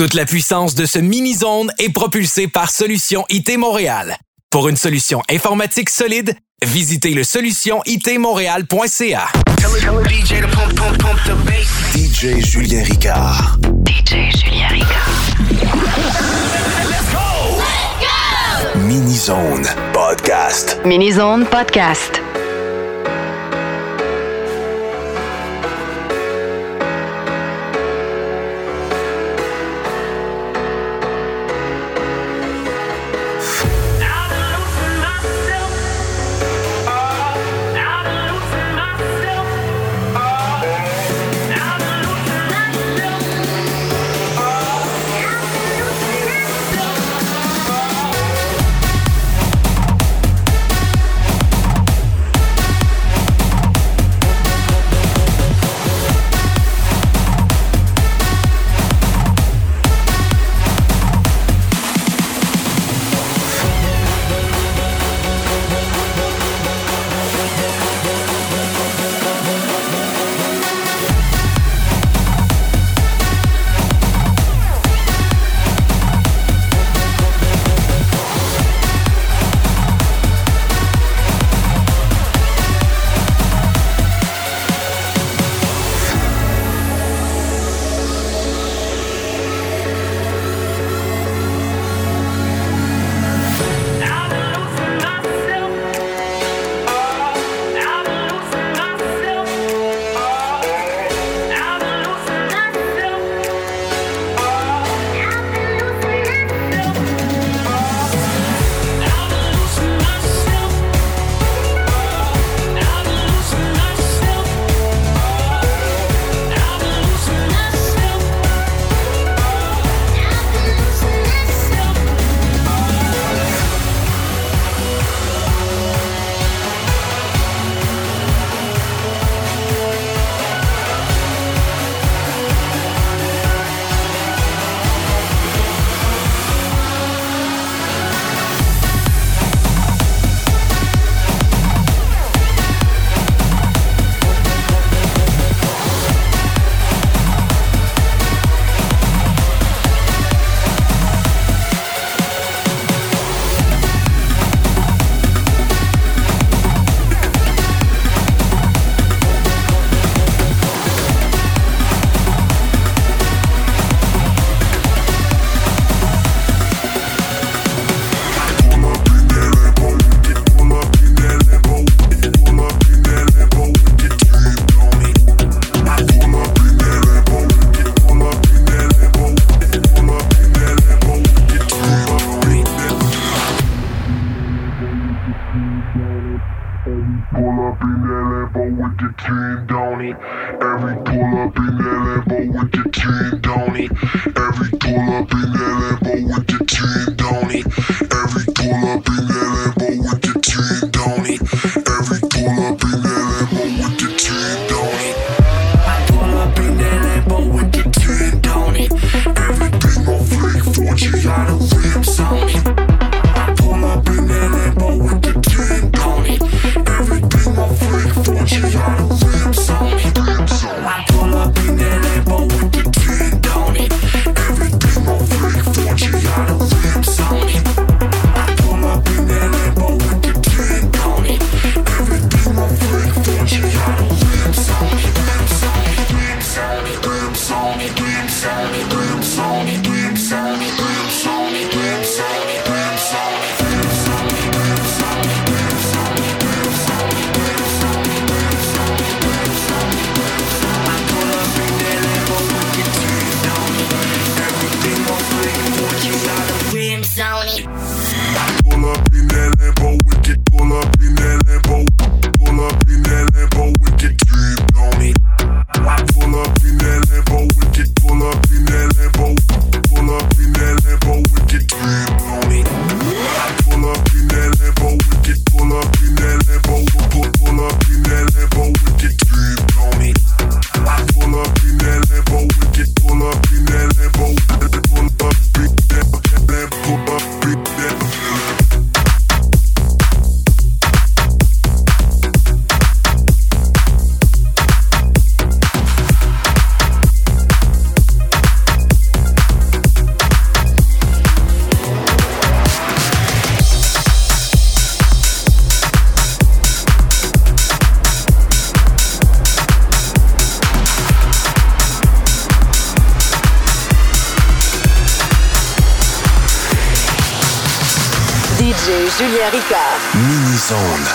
Toute la puissance de ce mini-zone est propulsée par Solution IT Montréal. Pour une solution informatique solide, visitez le solutionitmontréal.ca. DJ Julien Ricard. DJ Julien Ricard. Let's go! Mini-zone podcast. Mini-zone podcast.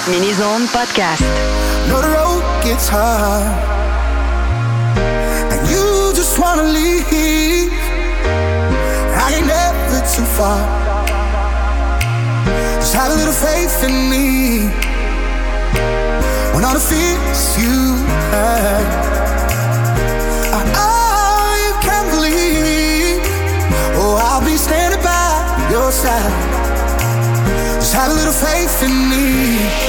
Mini Zone Podcast. The road gets hard, and you just wanna leave. I ain't never too far. Just have a little faith in me. When all the fears you had oh, standing by your side. Just have a little faith in me.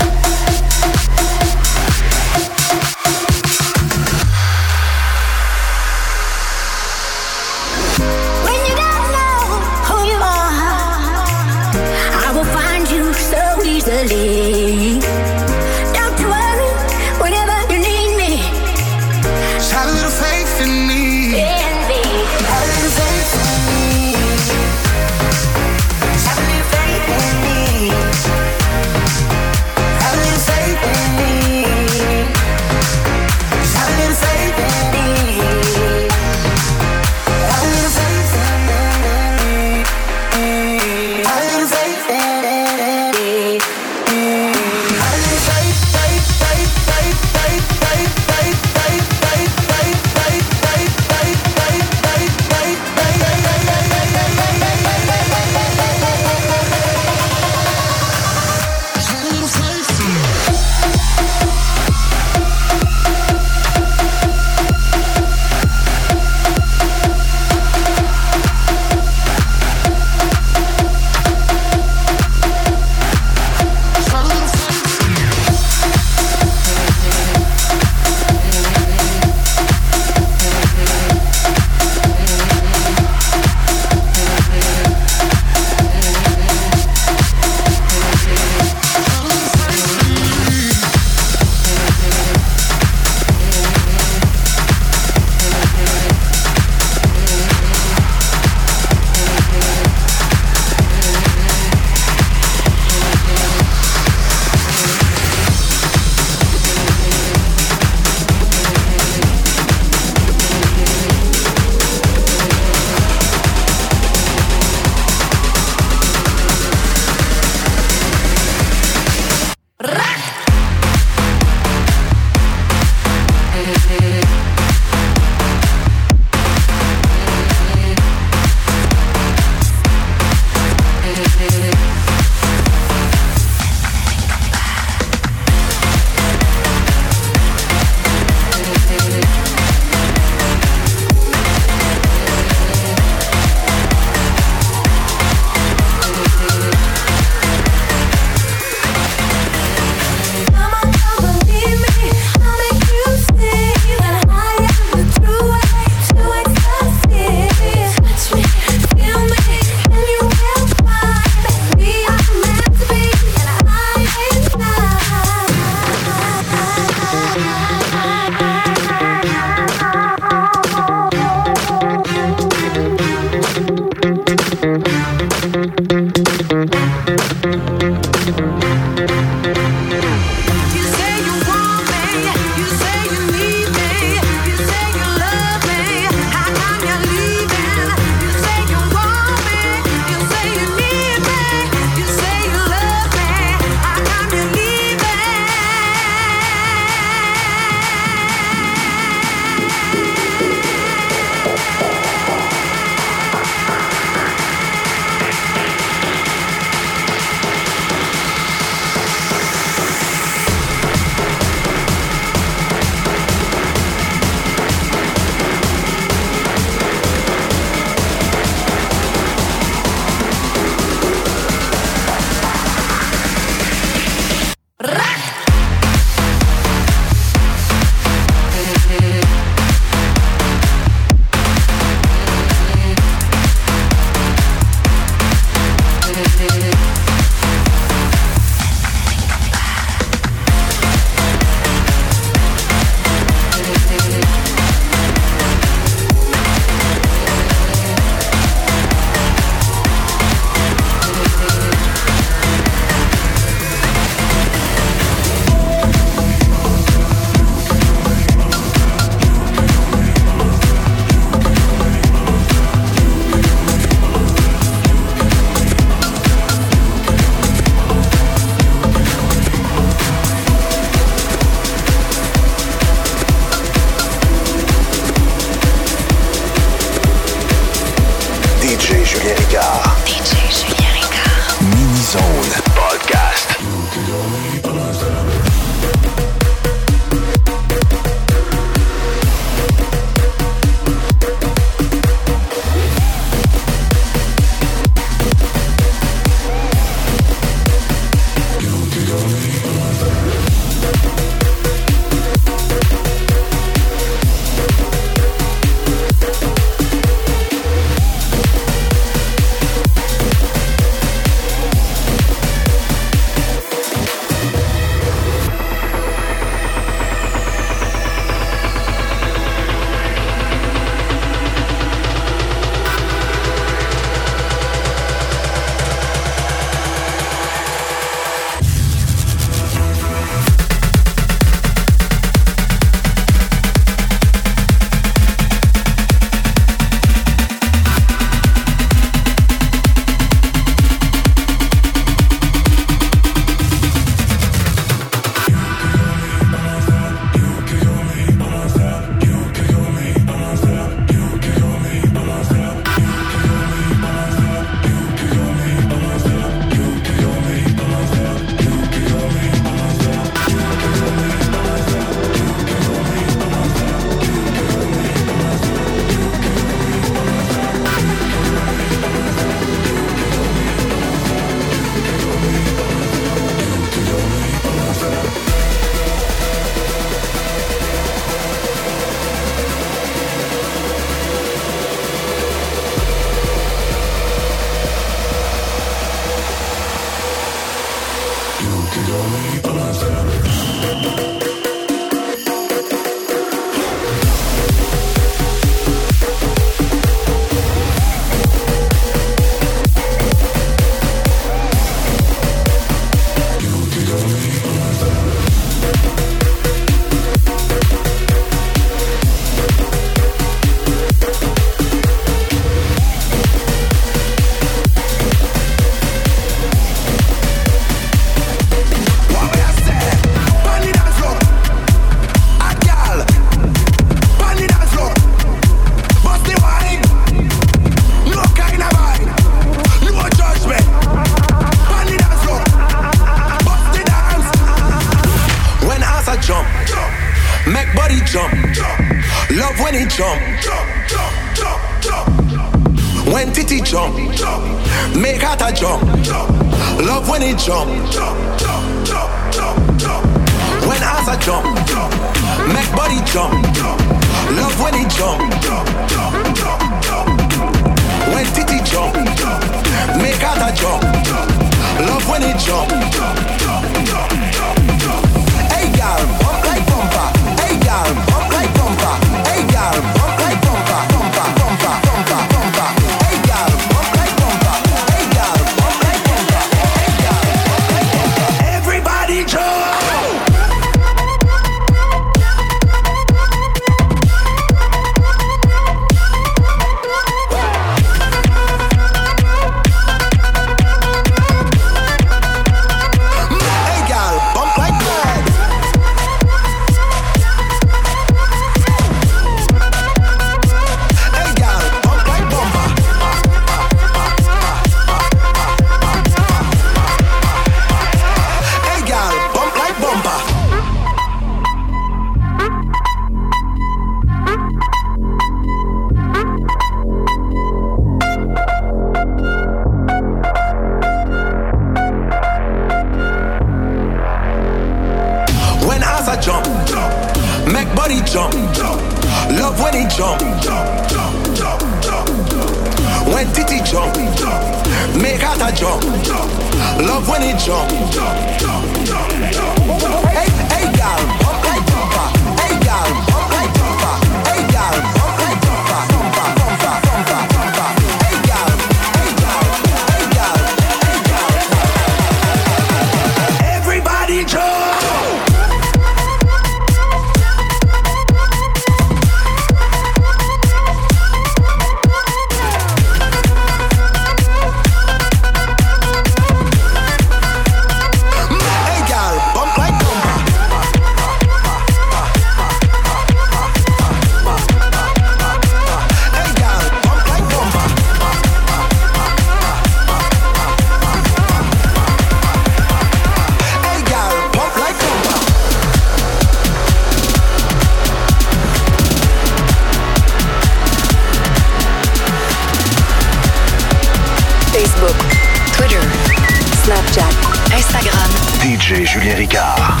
Julien Ricard.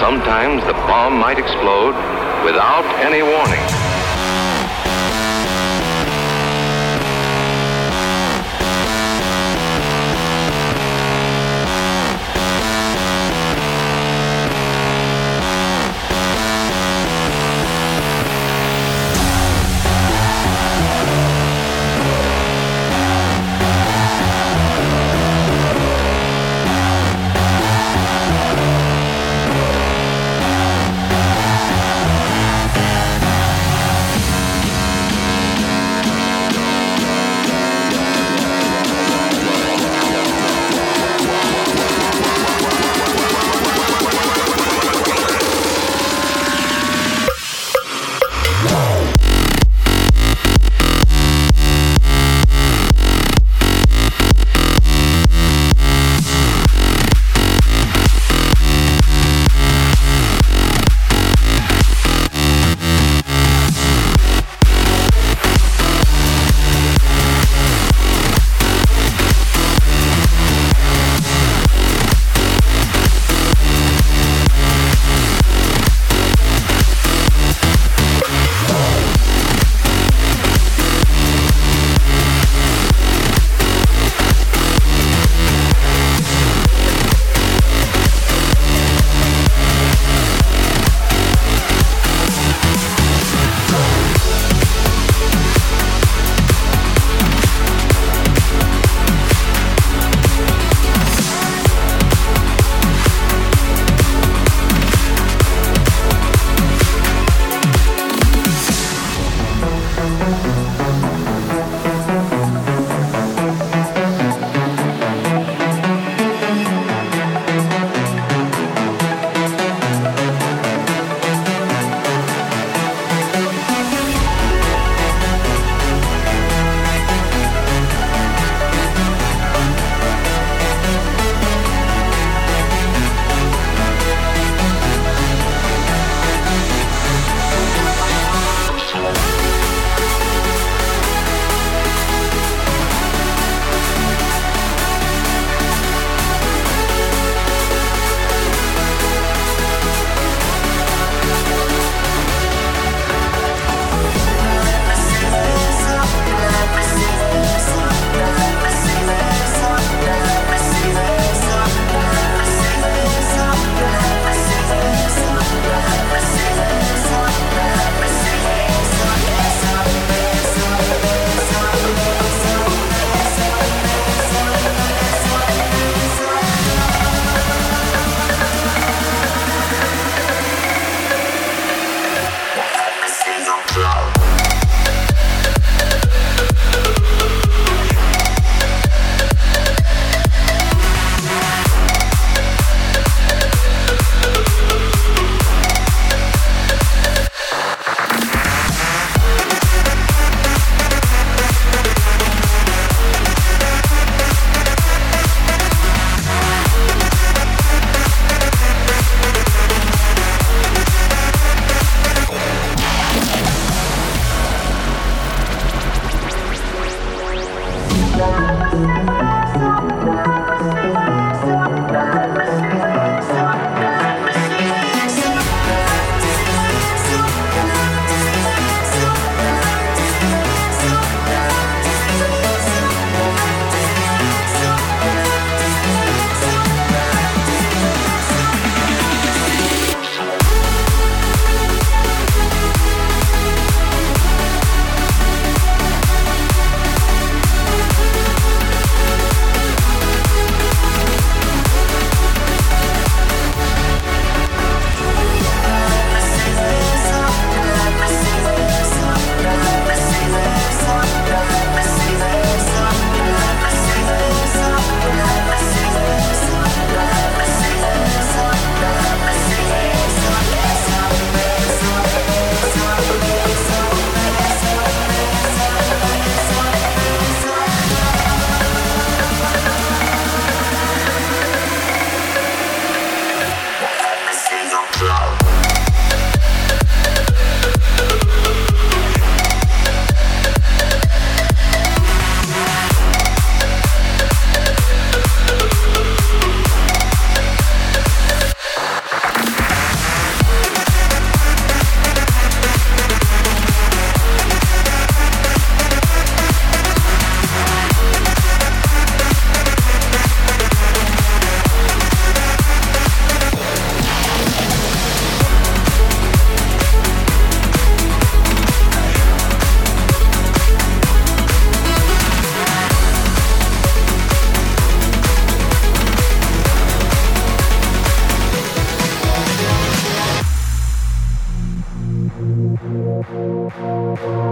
Sometimes the bomb might explode without any warning. DJ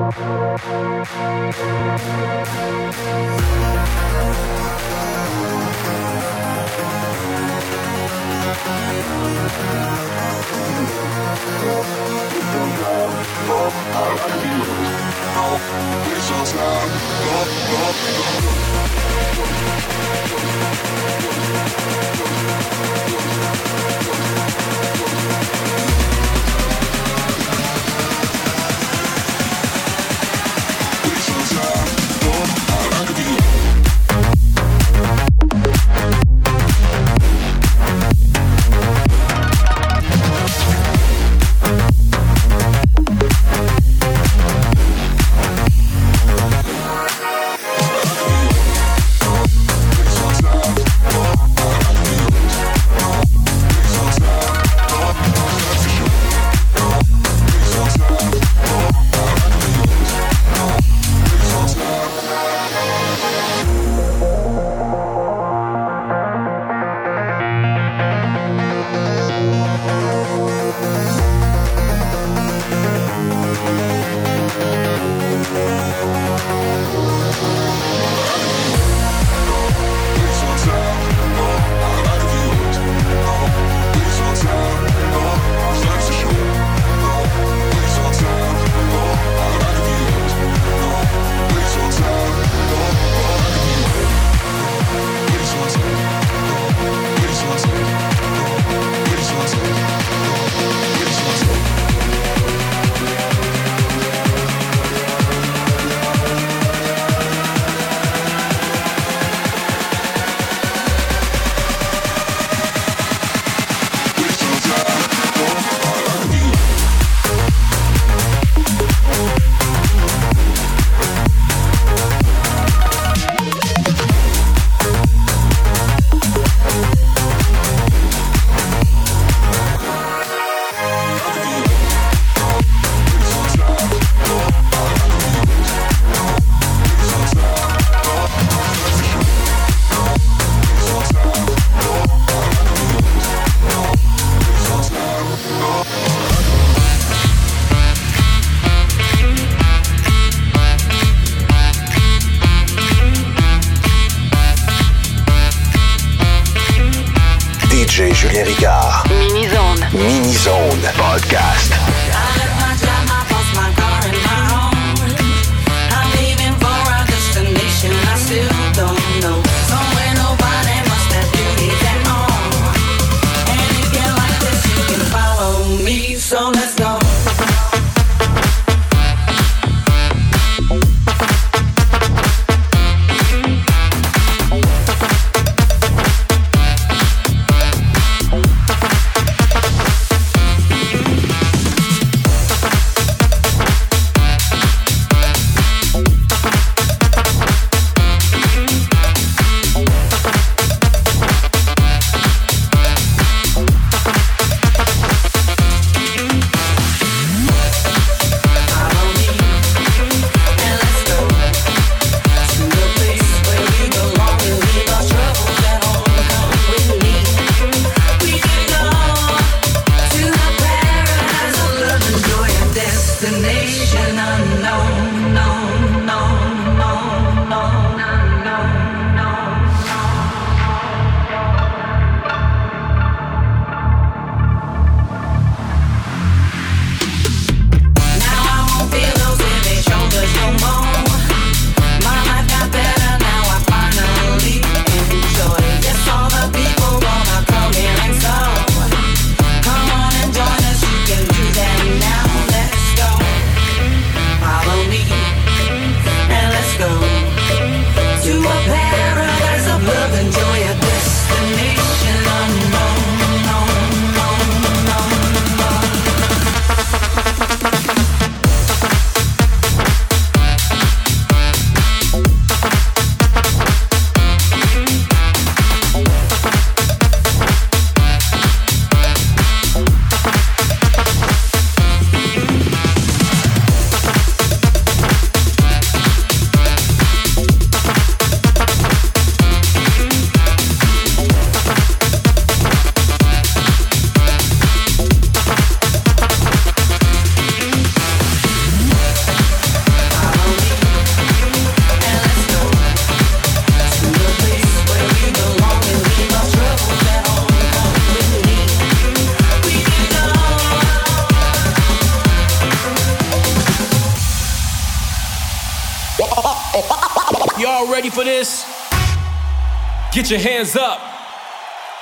Get your hands up.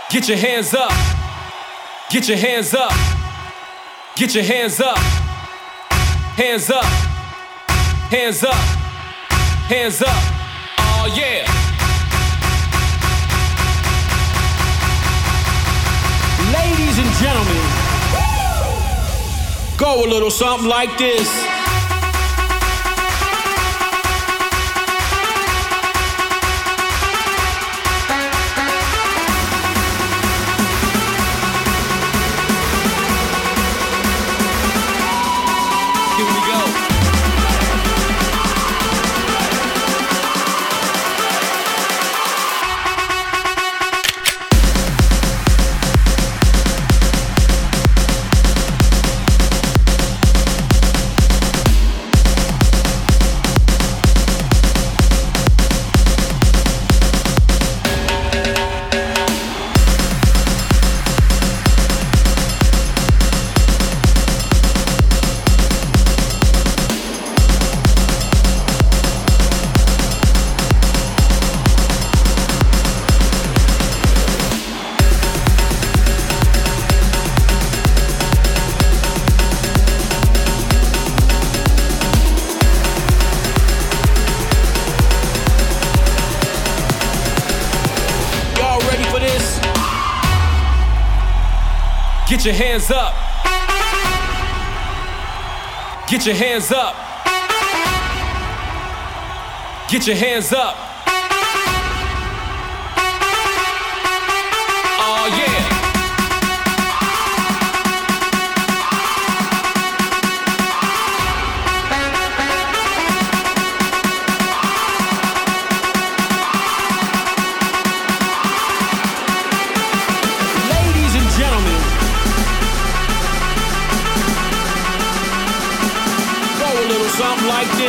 Get your hands up. Get your hands up. Get your hands up. Hands up. Hands up. Hands up. Oh yeah. Ladies and gentlemen, go a little something like this. Get your hands up. Get your hands up. Get your hands up.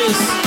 Go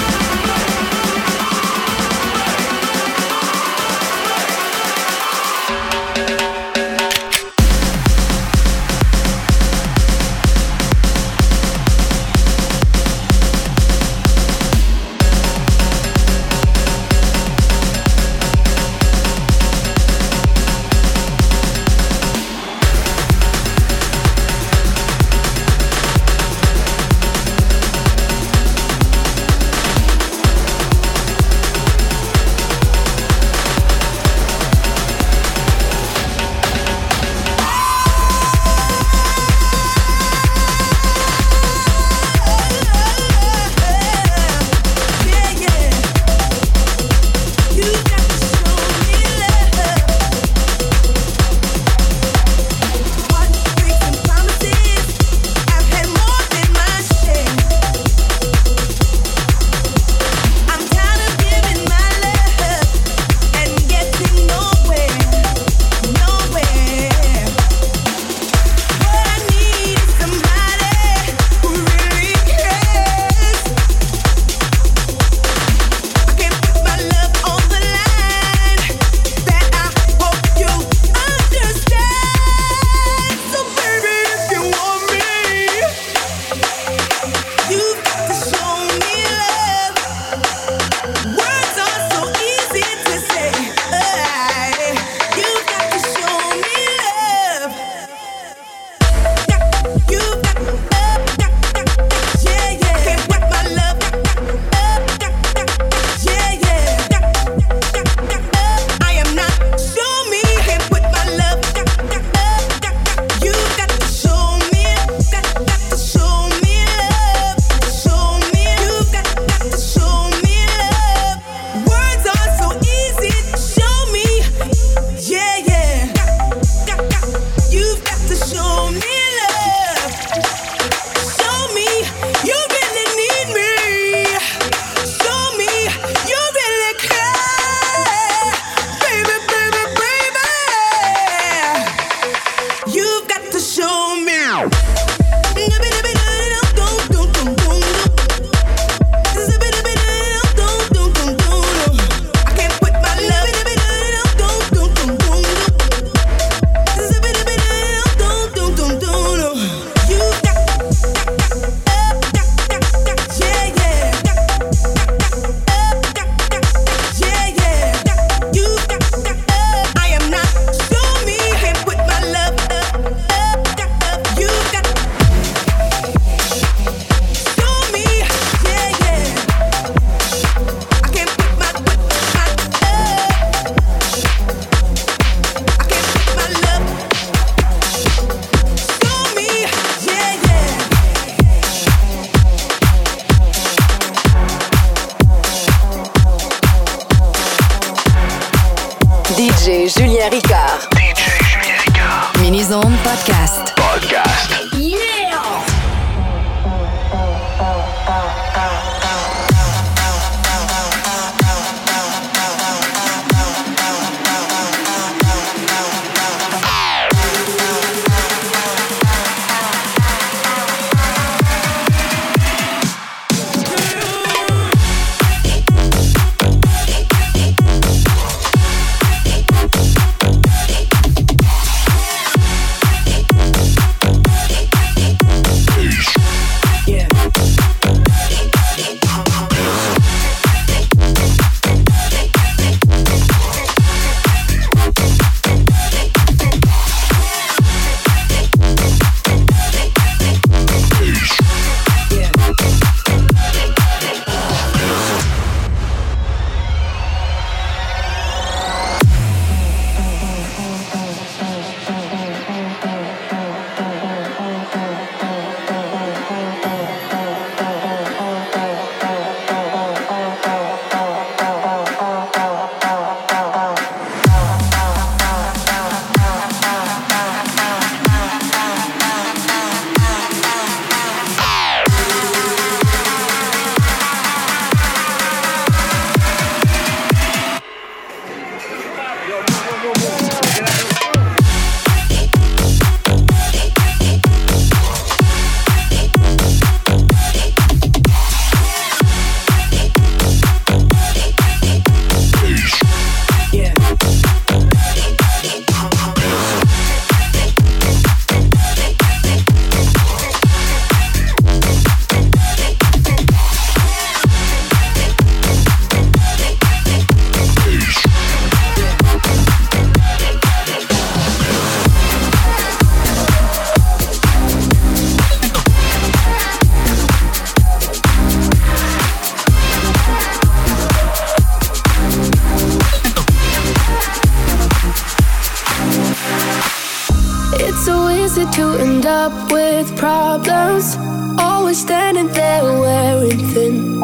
up with problems. Always standing there wearing thin.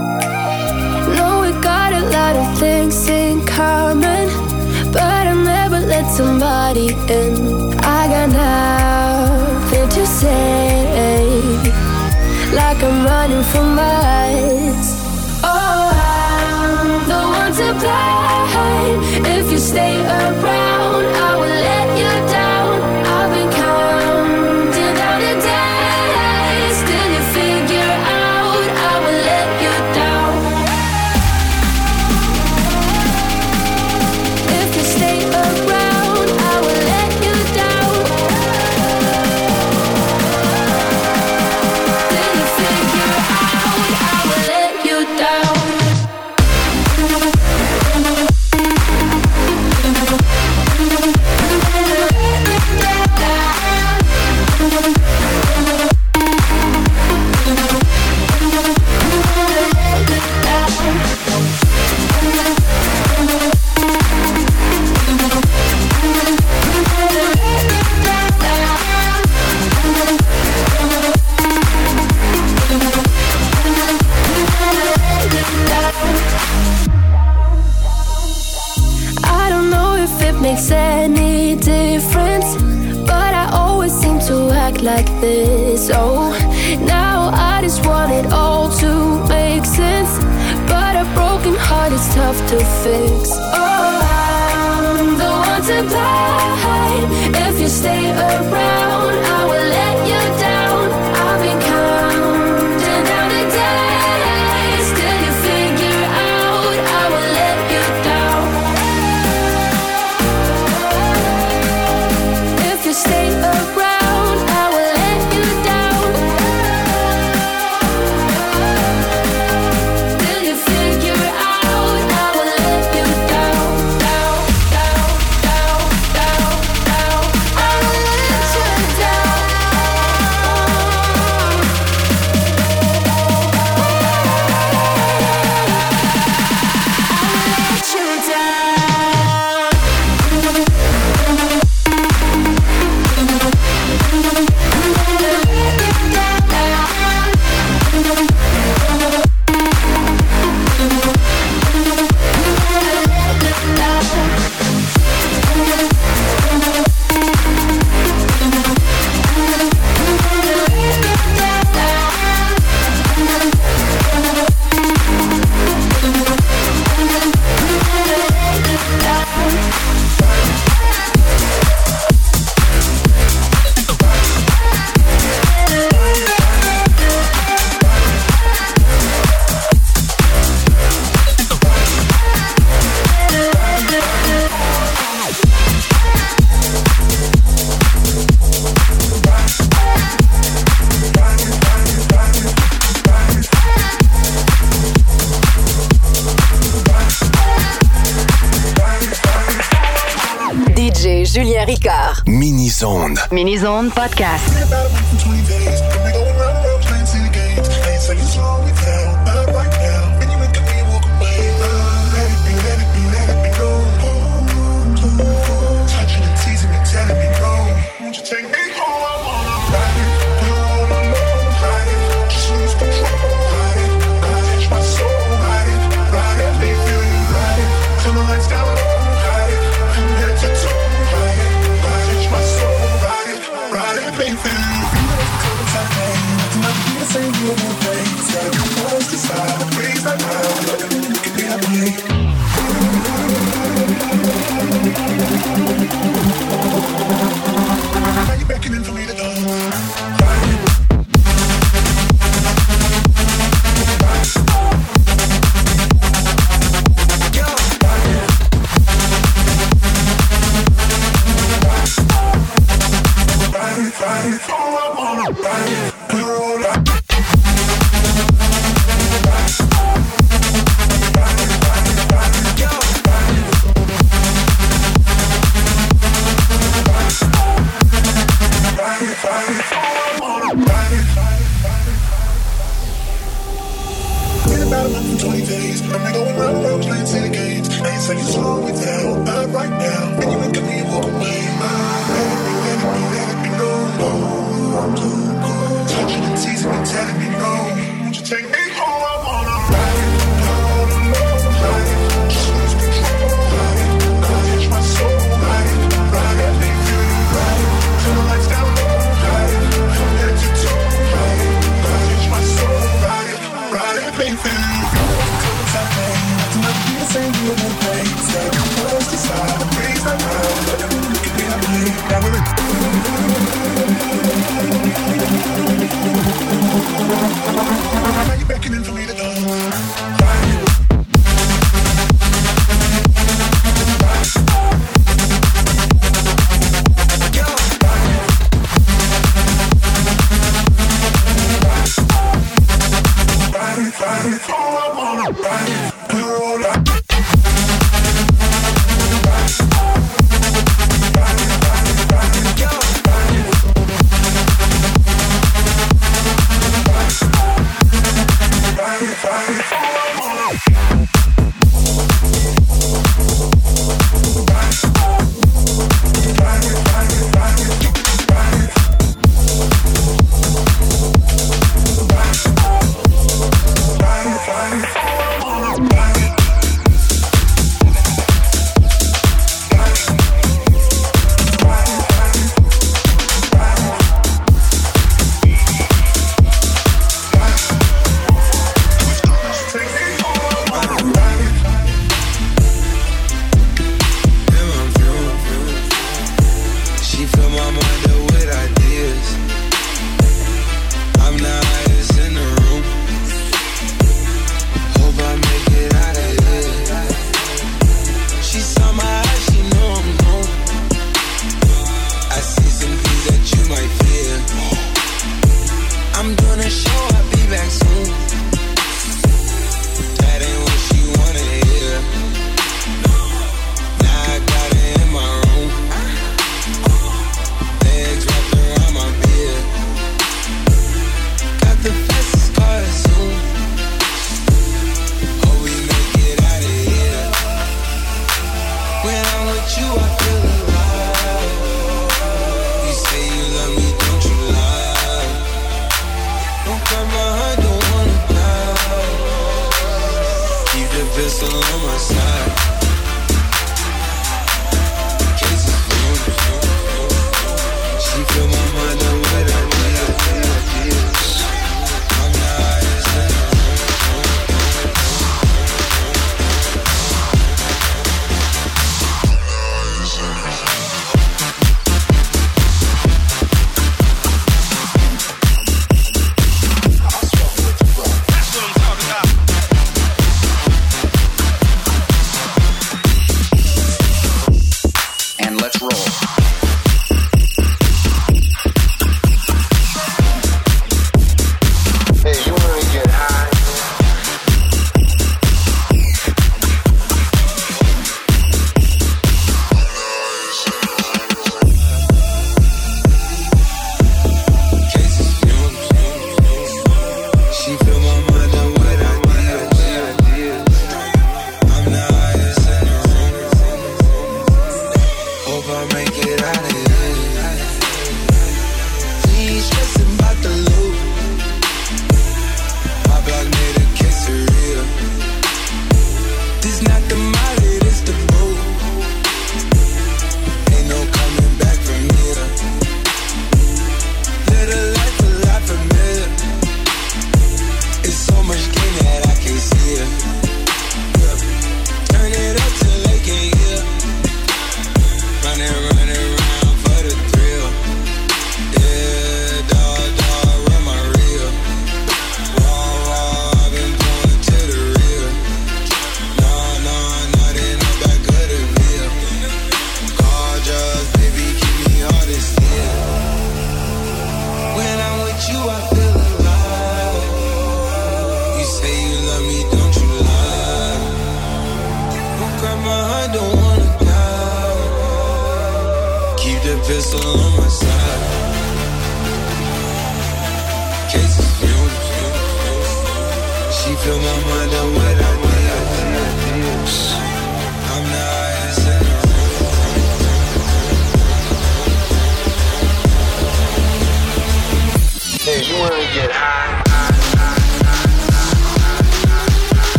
Know we got a lot of things in common, but I never let somebody in. I got nothing to say, like I'm running from miles. Oh, I'm the one to blame if you stay around. Mini Zone Podcast.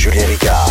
Julien Ricard.